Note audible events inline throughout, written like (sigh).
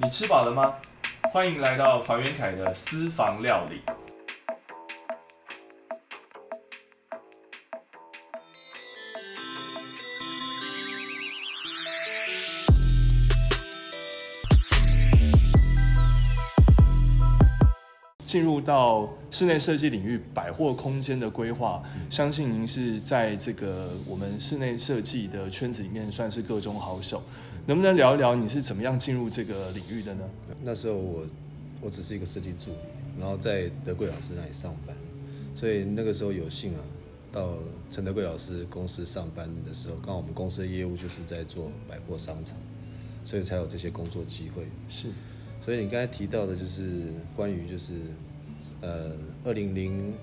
你吃饱了吗？欢迎来到房元凯的私房料理。进入到室内设计领域，百货空间的规划，相信您是在这个我们室内设计的圈子里面算是个中好手。能不能聊一聊你是怎么样进入这个领域的呢？那时候我我只是一个设计助理，然后在德贵老师那里上班，所以那个时候有幸啊，到陈德贵老师公司上班的时候，刚好我们公司的业务就是在做百货商场，所以才有这些工作机会。是。所以你刚才提到的，就是关于就是，呃，二零零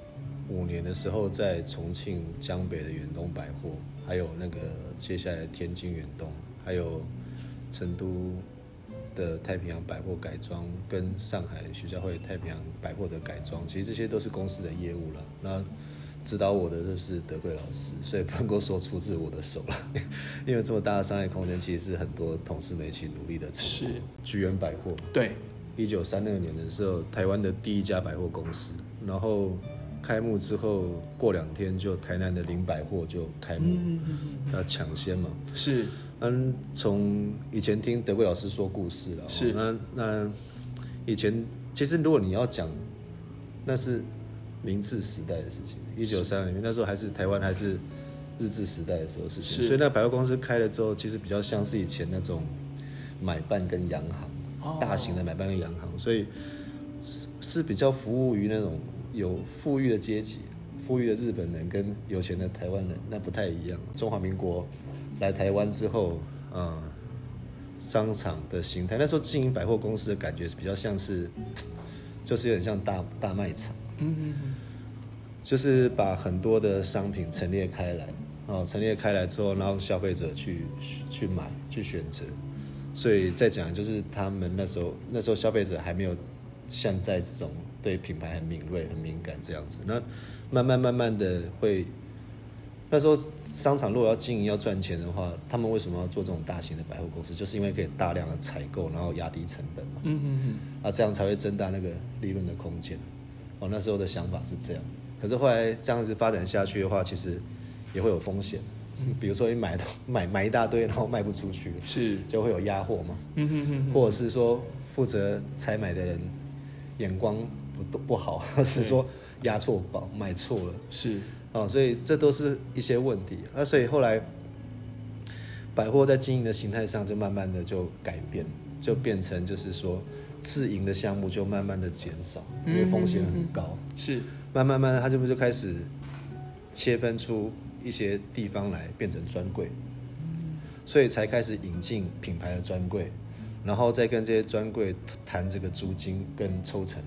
五年的时候，在重庆江北的远东百货，还有那个接下来天津远东，还有成都的太平洋百货改装，跟上海徐家汇太平洋百货的改装，其实这些都是公司的业务了。那指导我的就是德贵老师，所以不能够说出自我的手了，(laughs) 因为这么大的商业空间，其实是很多同事们一起努力的成是。居源百货，对，一九三六年的时候，台湾的第一家百货公司，然后开幕之后过两天，就台南的林百货就开幕，要抢先嘛。是，嗯，从以前听德贵老师说故事了，是，那那以前其实如果你要讲，那是。明治时代的事情，一九三二年那时候还是台湾还是日治时代的时候事情，所以那百货公司开了之后，其实比较像是以前那种买办跟洋行，大型的买办跟洋行，所以是比较服务于那种有富裕的阶级，富裕的日本人跟有钱的台湾人，那不太一样。中华民国来台湾之后，啊，商场的形态，那时候经营百货公司的感觉是比较像是，就是有点像大大卖场。嗯嗯嗯，就是把很多的商品陈列开来，哦，陈列开来之后，然后消费者去去买去选择，所以再讲就是他们那时候那时候消费者还没有像在这种对品牌很敏锐很敏感这样子，那慢慢慢慢的会，那时候商场如果要经营要赚钱的话，他们为什么要做这种大型的百货公司？就是因为可以大量的采购，然后压低成本嘛，嗯嗯嗯，啊，这样才会增大那个利润的空间。哦，那时候的想法是这样，可是后来这样子发展下去的话，其实也会有风险。比如说你买 (laughs) 买买一大堆，然后卖不出去，是就会有压货嘛。嗯哼哼。或者是说负责采买的人眼光不不好，或是说压错宝买错了。是。哦，所以这都是一些问题。那所以后来百货在经营的形态上就慢慢的就改变，就变成就是说。自营的项目就慢慢的减少，因为风险很高。是，慢慢慢，他这边就开始切分出一些地方来变成专柜，所以才开始引进品牌的专柜，然后再跟这些专柜谈这个租金跟抽成，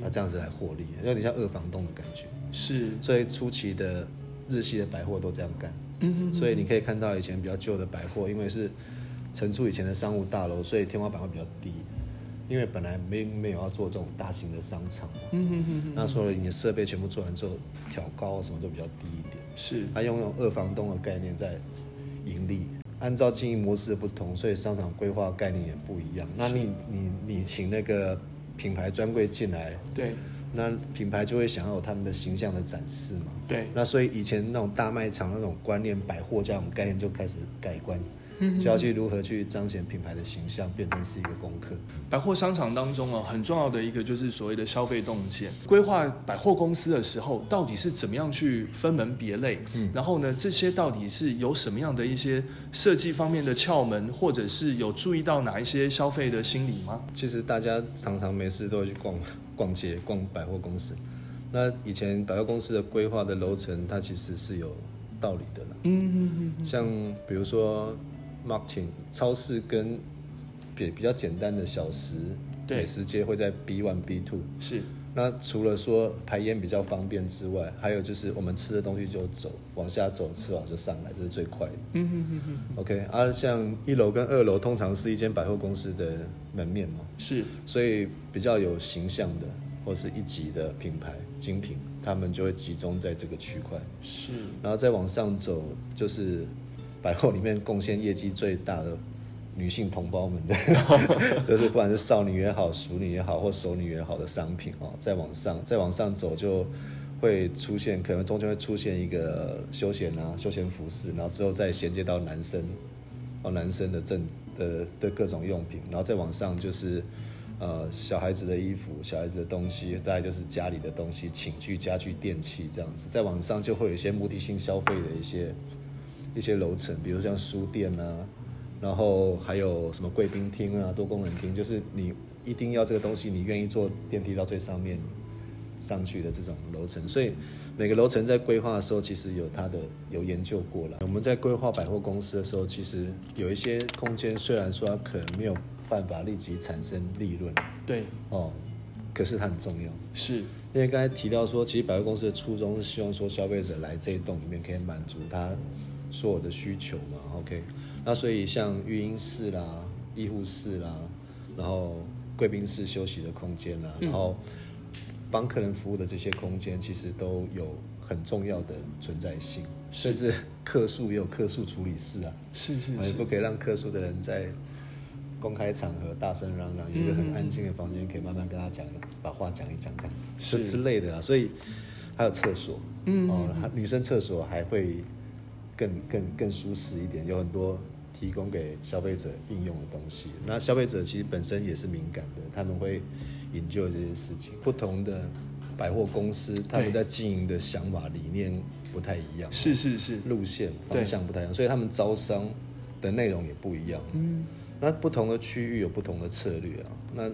那这样子来获利，有点像二房东的感觉。是，所以初期的日系的百货都这样干。嗯所以你可以看到以前比较旧的百货，因为是承租以前的商务大楼，所以天花板会比较低。因为本来没没有要做这种大型的商场嘛，嗯哼哼那所以你的设备全部做完之后，挑高什么都比较低一点。是，他用用二房东的概念在盈利，按照经营模式的不同，所以商场规划概念也不一样。那你你你请那个品牌专柜进来，对，那品牌就会想要有他们的形象的展示嘛，对。那所以以前那种大卖场那种观念，百货这样概念就开始改观。就要去如何去彰显品牌的形象，变成是一个功课。百货商场当中哦，很重要的一个就是所谓的消费动线。规划百货公司的时候，到底是怎么样去分门别类？嗯，然后呢，这些到底是有什么样的一些设计方面的窍门，或者是有注意到哪一些消费的心理吗？其实大家常常没事都会去逛 (laughs) 逛街、逛百货公司。那以前百货公司的规划的楼层，它其实是有道理的啦。嗯嗯嗯，像比如说。Marketing 超市跟比比较简单的小食美食街会在 B one B two 是那除了说排烟比较方便之外，还有就是我们吃的东西就走往下走，吃完就上来，这是最快的。嗯嗯嗯嗯。OK，啊像一楼跟二楼通常是一间百货公司的门面嘛，是，所以比较有形象的或是一级的品牌精品，他们就会集中在这个区块。是，然后再往上走就是。百货里面贡献业绩最大的女性同胞们的，(laughs) 就是不管是少女也好、熟女也好或熟女也好的商品哦，再往上再往上走就会出现，可能中间会出现一个休闲啊、休闲服饰，然后之后再衔接到男生哦，男生的正的的各种用品，然后再往上就是呃小孩子的衣服、小孩子的东西，再就是家里的东西、寝具、家具、电器这样子，再往上就会有一些目的性消费的一些一些楼层，比如像书店啊。然后还有什么贵宾厅啊、多功能厅，就是你一定要这个东西，你愿意坐电梯到最上面上去的这种楼层。所以每个楼层在规划的时候，其实有它的有研究过了。我们在规划百货公司的时候，其实有一些空间，虽然说它可能没有办法立即产生利润，对，哦，可是它很重要。是因为刚才提到说，其实百货公司的初衷是希望说消费者来这一栋里面可以满足他所有的需求嘛。OK。那所以像育婴室啦、医护室啦，然后贵宾室休息的空间啦，然后帮客人服务的这些空间，其实都有很重要的存在性。甚至客诉也有客诉处理室啊，是是是，不可以让客诉的人在公开场合大声嚷嚷，有一个很安静的房间，可以慢慢跟他讲，把话讲一讲这样子，是之类的啊。所以还有厕所，嗯，哦，女生厕所还会更更更舒适一点，有很多。提供给消费者应用的东西，那消费者其实本身也是敏感的，他们会研究这些事情。不同的百货公司，他们在经营的想法理念不太一样，是是是，路线方向不太一样，所以他们招商的内容也不一样。嗯，那不同的区域有不同的策略啊。那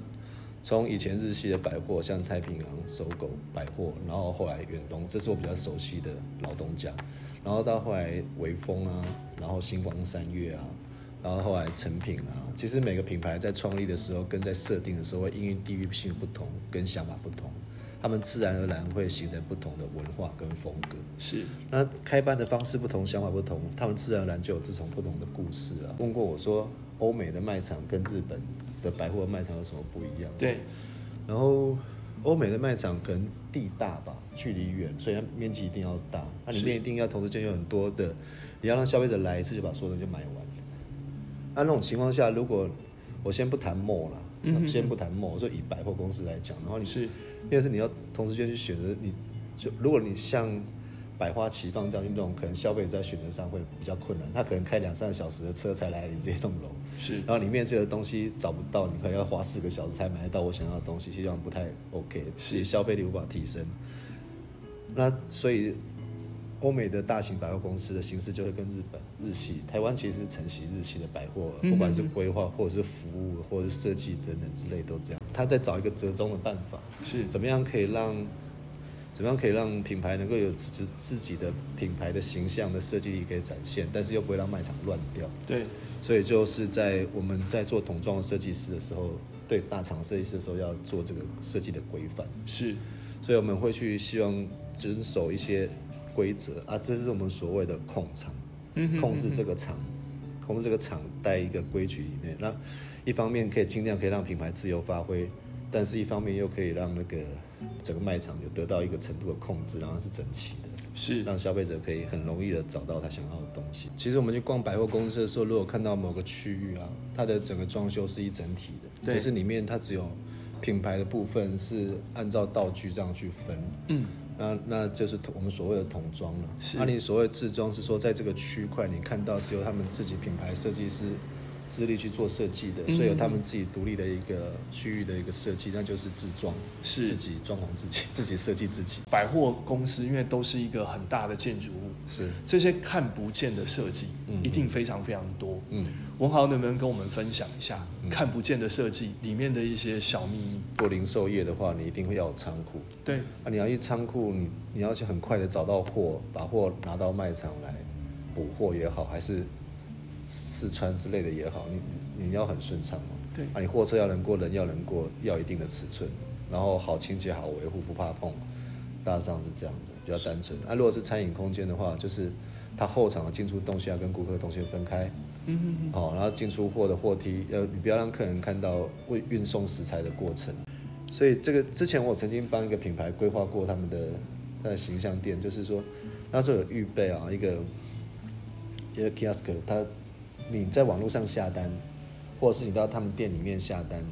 从以前日系的百货，像太平洋、搜狗百货，然后后来远东，这是我比较熟悉的老东家。然后到后来微风啊，然后星光三月啊，然后后来成品啊，其实每个品牌在创立的时候跟在设定的时候，因为地域性不同跟想法不同，他们自然而然会形成不同的文化跟风格。是，那开办的方式不同，想法不同，他们自然而然就有这种不同的故事啊。问过我说，欧美的卖场跟日本的百货卖场有什么不一样？对，然后。欧美的卖场可能地大吧，距离远，所以它面积一定要大。那里面一定要同时间有很多的，你要让消费者来一次就把所有东西买完。那那种情况下，如果我先不谈 mall 了，先不谈 mall，我说以百货公司来讲，然后你是，因为是你要同时间去选择，你就如果你像。百花齐放这样运动，可能消费者在选择上会比较困难。他可能开两三个小时的车才来临这栋楼，是。然后里面这个东西找不到，你可能要花四个小时才买得到我想要的东西，实际上不太 OK，是消费力无法提升。那所以欧美的大型百货公司的形式就会跟日本、日系、台湾其实是承袭日系的百货，不管是规划或者是服务或者是设计等等之类都这样。他在找一个折中的办法，是怎么样可以让。怎么样可以让品牌能够有自自己的品牌的形象的设计力可以展现，但是又不会让卖场乱掉？对，所以就是在我们在做桶装的设计师的时候，对大厂设计师的时候要做这个设计的规范。是，所以我们会去希望遵守一些规则啊，这是我们所谓的控场，控制这个场，控制这个场在一个规矩里面。那一方面可以尽量可以让品牌自由发挥。但是，一方面又可以让那个整个卖场有得到一个程度的控制，然后是整齐的，是让消费者可以很容易的找到他想要的东西。其实我们去逛百货公司的时候，如果看到某个区域啊，它的整个装修是一整体的，可是里面它只有品牌的部分是按照道具这样去分，嗯，那那就是我们所谓的桶装了。那你所谓自装是说，在这个区块你看到是由他们自己品牌设计师。资历去做设计的，所以有他们自己独立的一个区域的一个设计，那就是自装，是自己装潢自己，(laughs) 自己设计自己。百货公司因为都是一个很大的建筑物，是这些看不见的设计，一定非常非常多。嗯，文豪能不能跟我们分享一下看不见的设计里面的一些小秘密？做零售业的话，你一定会要有仓库。对，啊，你要去仓库，你你要去很快的找到货，把货拿到卖场来补货也好，还是。试穿之类的也好，你你要很顺畅嘛。对啊，你货车要能过，人要能过，要一定的尺寸，然后好清洁、好维护，不怕碰，大致上是这样子，比较单纯。啊，如果是餐饮空间的话，就是它后场的进出东西要跟顾客的东西分开。嗯嗯嗯。好，然后进出货的货梯，呃，你不要让客人看到为运送食材的过程。所以这个之前我曾经帮一个品牌规划过他们的他的形象店，就是说那时候有预备啊一个一个 kiosk，它。你在网络上下单，或者是你到他们店里面下单，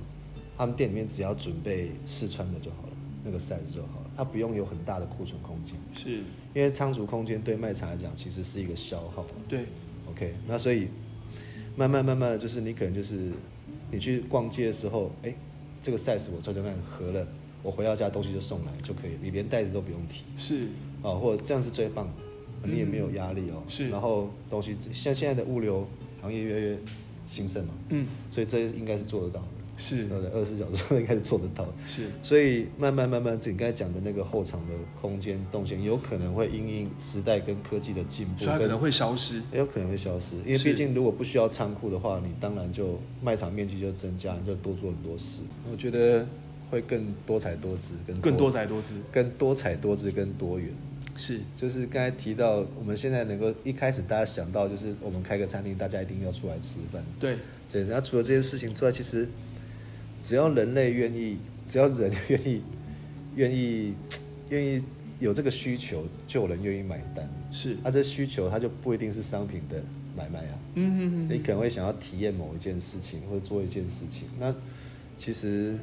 他们店里面只要准备试穿的就好了，那个 size 就好了，它不用有很大的库存空间，是因为仓储空间对卖场来讲其实是一个消耗。对，OK，那所以慢慢慢慢的就是你可能就是你去逛街的时候，哎，这个 size 我穿穿看合了，我回到家东西就送来就可以，你连袋子都不用提是哦，或者这样是最棒的，你也没有压力哦。是然后东西像现在的物流行业越来越兴盛嘛，嗯所以这应该是做得到的，是对不对？二十四小时应该是做得到的。是所以慢慢慢慢，你刚才讲的那个后场的空间动线，有可能会因应时代跟科技的进步，跟所以它可能会消失。也有可能会消失，因为是毕竟如果不需要仓库的话，你当然就卖场面积就增加，你就多做很多事。我觉得会更多彩多姿，更更多彩多姿，更多彩多姿，更多元。是就是刚才提到，我们现在能够一开始大家想到就是我们开个餐厅，大家一定要出来吃饭。对，这那除了这件事情之外，其实只要人类愿意，只要人 (laughs) 愿意，愿意愿意有这个需求，就有人愿意买单。是，那、这需求它就不一定是商品的买卖啊。嗯嗯嗯，你可能会想要体验某一件事情，或者做一件事情。那其实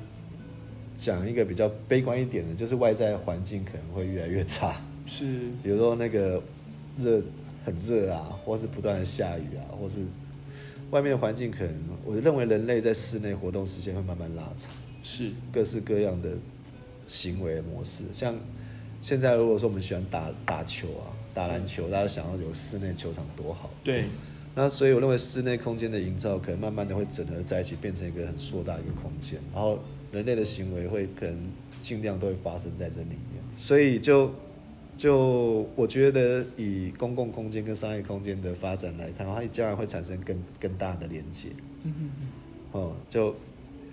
讲一个比较悲观一点的，就是外在环境可能会越来越差，是比如说那个热很热啊，或是不断的下雨啊，或是外面的环境可能，我认为人类在室内活动时间会慢慢拉长，是，各式各样的行为模式，像现在如果说我们喜欢打打球啊，打篮球，大家想要有室内球场多好。对，那所以我认为室内空间的营造可能慢慢的会整合在一起，变成一个很硕大的一个空间，然后人类的行为会可能尽量都会发生在这里面。所以就就我觉得以公共空间跟商业空间的发展来看，它将来会产生更更大的连接。嗯嗯嗯，哦，就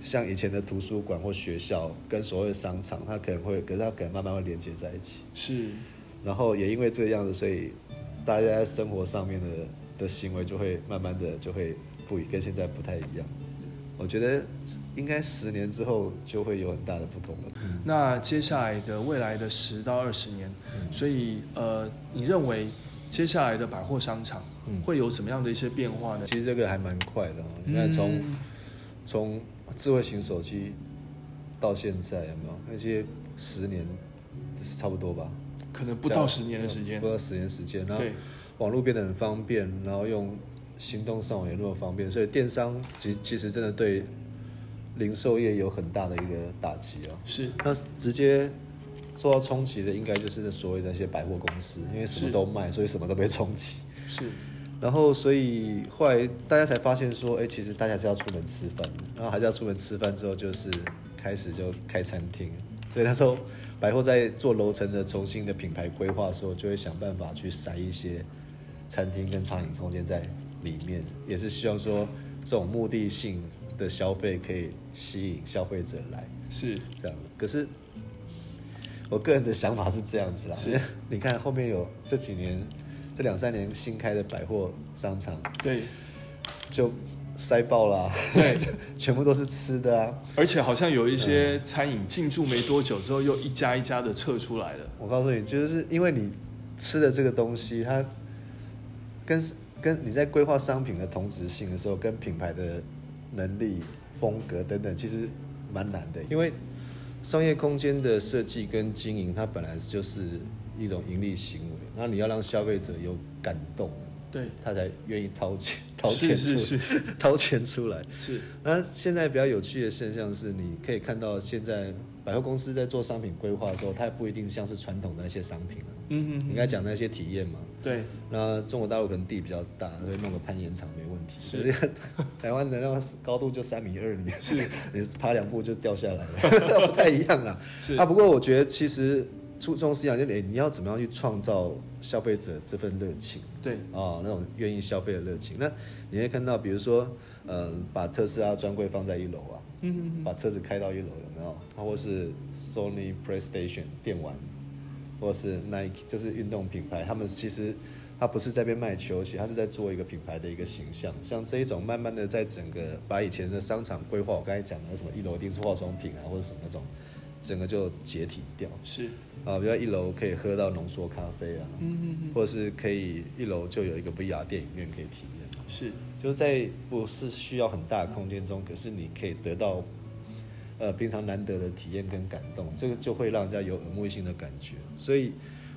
像以前的图书馆或学校跟所谓的商场，它可能会，可是它可能慢慢会连接在一起。是，然后也因为这样子，所以大家在生活上面的的行为就会慢慢的就会不跟现在不太一样。我觉得应该十年之后就会有很大的不同了。那接下来的未来的十到二十年，所以呃，你认为接下来的百货商场嗯会有什么样的一些变化呢？其实这个还蛮快的、哦，你看从、嗯从智慧型手机到现在有没有那些十年差不多吧？可能不到十年的时间不，到十年时间，然后对，网络变得很方便，然后用行动上网也那么方便，所以电商其其实真的对零售业有很大的一个打击哦。是，那直接受到冲击的应该就是那所谓的那些百货公司，因为什么都卖，所以什么都被冲击。是，然后，所以后来大家才发现说，哎，其实大家是要出门吃饭，然后还是要出门吃饭之后，就是开始就开餐厅。所以那时候百货在做楼层的重新的品牌规划的时候，就会想办法去塞一些餐厅跟餐饮空间在里面，也是希望说这种目的性的消费可以吸引消费者来。是，这样。可是我个人的想法是这样子啦，是 (laughs) 你看后面有这几年、这两三年新开的百货商场对，就塞爆啦，对 (laughs) 全部都是吃的啊。而且好像有一些餐饮进驻没多久之后，又一家一家的撤出来了。我告诉你，就是因为你吃的这个东西，它跟跟你在规划商品的同质性的时候，跟品牌的能力、风格等等，其实蛮难的。因为商业空间的设计跟经营，它本来就是一种盈利行为，那你要让消费者有感动，对，他才愿意掏钱掏是钱出是是 (laughs) 掏钱出来。是，那现在比较有趣的现象是，你可以看到现在百货公司在做商品规划的时候，它也不一定像是传统的那些商品了。嗯嗯，你刚才讲那些体验嘛，对，那中国大陆可能地比较大，所以弄个攀岩场没问题。是 (laughs) 台湾的那个高度就三米二，(laughs) 你是你爬两步就掉下来了，(laughs) 不太一样啊。是啊，不过我觉得其实初衷是一样，就是诶你要怎么样去创造消费者这份热情。对，哦，那种愿意消费的热情。那你会看到，比如说，呃，把特斯拉专柜放在一楼啊，嗯嗯把车子开到一楼，有没有？或是 Sony PlayStation 电玩，或是 Nike 就是运动品牌，他们其实他不是在边卖球鞋，他是在做一个品牌的一个形象。像这一种，慢慢的在整个把以前的商场规划，我刚才讲的什么一楼一定是化妆品啊，或者什么那种，整个就解体掉。是，啊，比如一楼可以喝到浓缩咖啡啊，嗯嗯嗯，或者是可以一楼就有一个 VR 电影院可以体验。是，就是在不是需要很大的空间中，可是你可以得到呃平常难得的体验跟感动，这个就会让人家有耳目一新的感觉。所以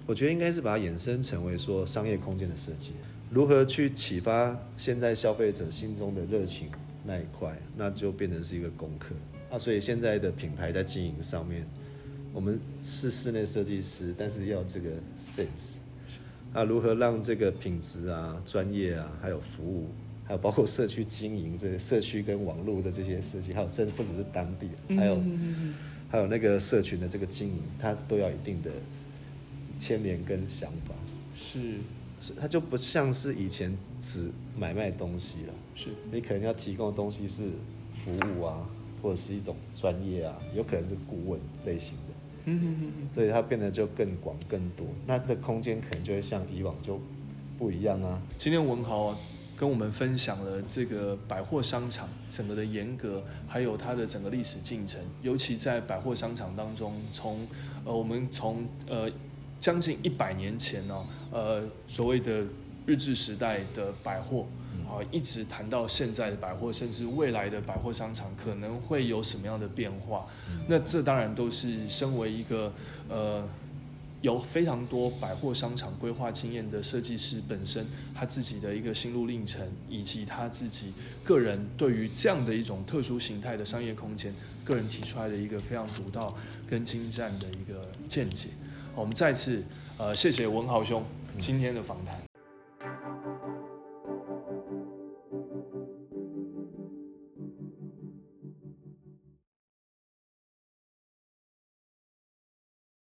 我觉得应该是把它衍生成为说商业空间的设计，如何去启发现在消费者心中的热情那一块，那就变成是一个功课。那所以现在的品牌在经营上面，我们是室内设计师，但是要这个 sense。那如何让这个品质啊、专业啊，还有服务，还有包括社区经营这些社区跟网络的这些事情，还有甚至不只是当地，还有还有那个社群的这个经营，它都要一定的牵连跟想法。是，它就不像是以前只买卖东西了。是，你可能要提供的东西是服务啊，或者是一种专业啊，有可能是顾问类型的。嗯嗯嗯所以它变得就更广更多，那的空间可能就会像以往就不一样啊。今天文豪跟我们分享了这个百货商场整个的严格，还有它的整个历史进程，尤其在百货商场当中，从呃我们从呃将近一百年前呢，呃所谓的日治时代的百货。好，一直谈到现在的百货，甚至未来的百货商场可能会有什么样的变化？那这当然都是身为一个呃有非常多百货商场规划经验的设计师本身，他自己的一个心路历程，以及他自己个人对于这样的一种特殊形态的商业空间，个人提出来的一个非常独到跟精湛的一个见解。我们再次呃谢谢文豪兄今天的访谈。